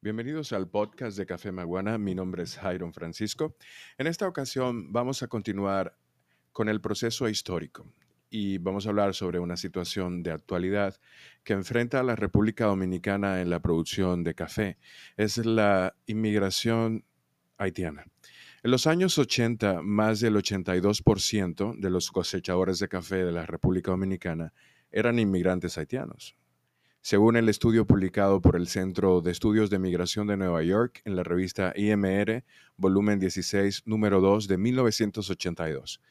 Bienvenidos al podcast de Café Maguana. Mi nombre es Jairon Francisco. En esta ocasión vamos a continuar con el proceso histórico y vamos a hablar sobre una situación de actualidad que enfrenta a la República Dominicana en la producción de café. Es la inmigración haitiana. En los años 80, más del 82% de los cosechadores de café de la República Dominicana eran inmigrantes haitianos. Según el estudio publicado por el Centro de Estudios de Migración de Nueva York en la revista IMR, volumen 16, número 2 de 1982.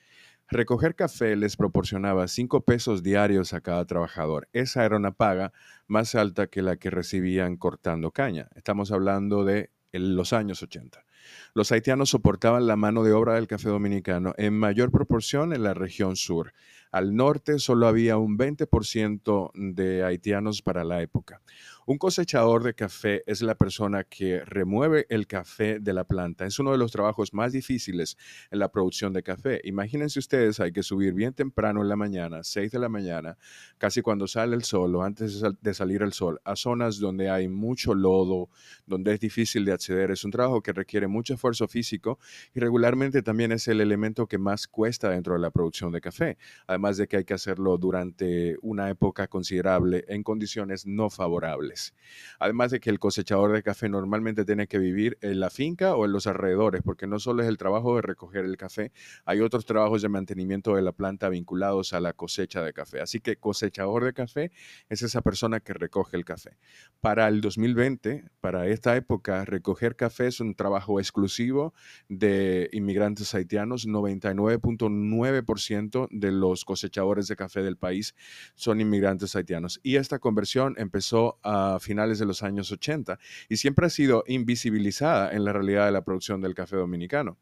Recoger café les proporcionaba 5 pesos diarios a cada trabajador. Esa era una paga más alta que la que recibían cortando caña. Estamos hablando de los años 80. Los haitianos soportaban la mano de obra del café dominicano en mayor proporción en la región sur. Al norte solo había un 20% de haitianos para la época. Un cosechador de café es la persona que remueve el café de la planta. Es uno de los trabajos más difíciles en la producción de café. Imagínense ustedes, hay que subir bien temprano en la mañana, 6 de la mañana, casi cuando sale el sol o antes de salir el sol, a zonas donde hay mucho lodo, donde es difícil de acceder. Es un trabajo que requiere mucho esfuerzo físico y regularmente también es el elemento que más cuesta dentro de la producción de café de que hay que hacerlo durante una época considerable en condiciones no favorables. Además de que el cosechador de café normalmente tiene que vivir en la finca o en los alrededores, porque no solo es el trabajo de recoger el café, hay otros trabajos de mantenimiento de la planta vinculados a la cosecha de café. Así que cosechador de café es esa persona que recoge el café. Para el 2020, para esta época, recoger café es un trabajo exclusivo de inmigrantes haitianos, 99.9% de los cosechadores de café del país son inmigrantes haitianos. Y esta conversión empezó a finales de los años 80 y siempre ha sido invisibilizada en la realidad de la producción del café dominicano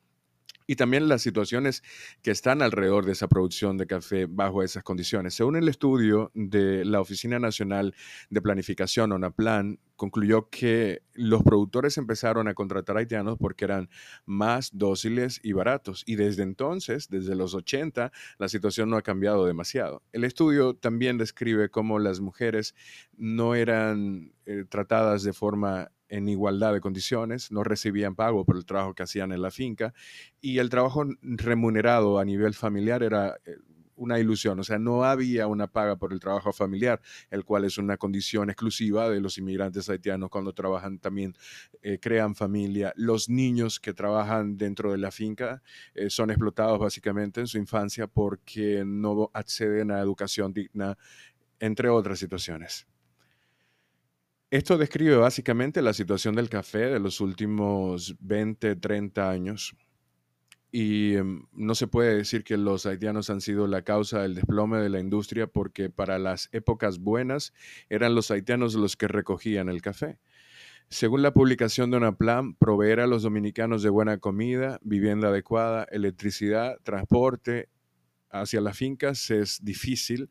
y también las situaciones que están alrededor de esa producción de café bajo esas condiciones. Según el estudio de la Oficina Nacional de Planificación, ONAPLAN, concluyó que los productores empezaron a contratar haitianos porque eran más dóciles y baratos. Y desde entonces, desde los 80, la situación no ha cambiado demasiado. El estudio también describe cómo las mujeres no eran eh, tratadas de forma en igualdad de condiciones, no recibían pago por el trabajo que hacían en la finca y el trabajo remunerado a nivel familiar era eh, una ilusión, o sea, no había una paga por el trabajo familiar, el cual es una condición exclusiva de los inmigrantes haitianos cuando trabajan también, eh, crean familia. Los niños que trabajan dentro de la finca eh, son explotados básicamente en su infancia porque no acceden a educación digna, entre otras situaciones. Esto describe básicamente la situación del café de los últimos 20, 30 años. Y em, no se puede decir que los haitianos han sido la causa del desplome de la industria porque para las épocas buenas eran los haitianos los que recogían el café. Según la publicación de una plan, proveer a los dominicanos de buena comida, vivienda adecuada, electricidad, transporte, hacia las fincas es difícil,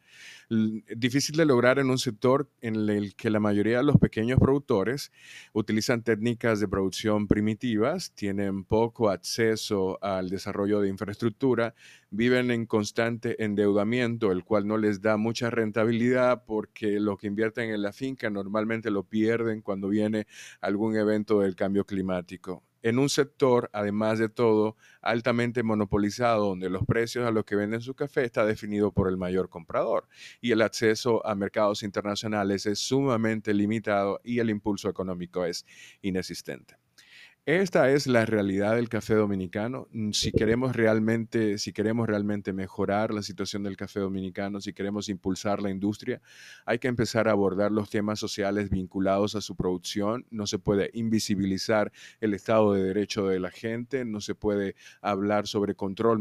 difícil de lograr en un sector en el que la mayoría de los pequeños productores utilizan técnicas de producción primitivas, tienen poco acceso al desarrollo de infraestructura, viven en constante endeudamiento, el cual no les da mucha rentabilidad porque lo que invierten en la finca normalmente lo pierden cuando viene algún evento del cambio climático en un sector, además de todo, altamente monopolizado, donde los precios a los que venden su café está definido por el mayor comprador y el acceso a mercados internacionales es sumamente limitado y el impulso económico es inexistente. Esta es la realidad del café dominicano. Mm, si queremos realmente, si queremos realmente mejorar la situación del café dominicano, si queremos impulsar la industria, hay que empezar a abordar los temas sociales vinculados a su producción. No se puede invisibilizar el estado de derecho de la gente, no se puede hablar sobre control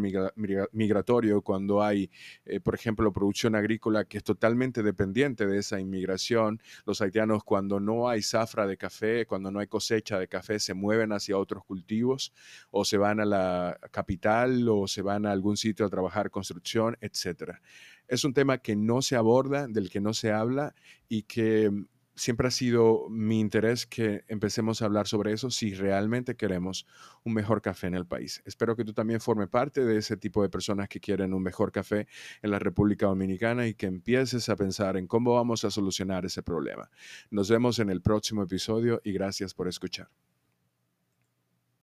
migratorio cuando hay, eh, por ejemplo, producción agrícola que es totalmente dependiente de esa inmigración. Los haitianos cuando no hay zafra de café, cuando no hay cosecha de café, se mueven hacia otros cultivos o se van a la capital o se van a algún sitio a trabajar construcción, etcétera. Es un tema que no se aborda, del que no se habla y que siempre ha sido mi interés que empecemos a hablar sobre eso si realmente queremos un mejor café en el país. Espero que tú también formes parte de ese tipo de personas que quieren un mejor café en la República Dominicana y que empieces a pensar en cómo vamos a solucionar ese problema. Nos vemos en el próximo episodio y gracias por escuchar.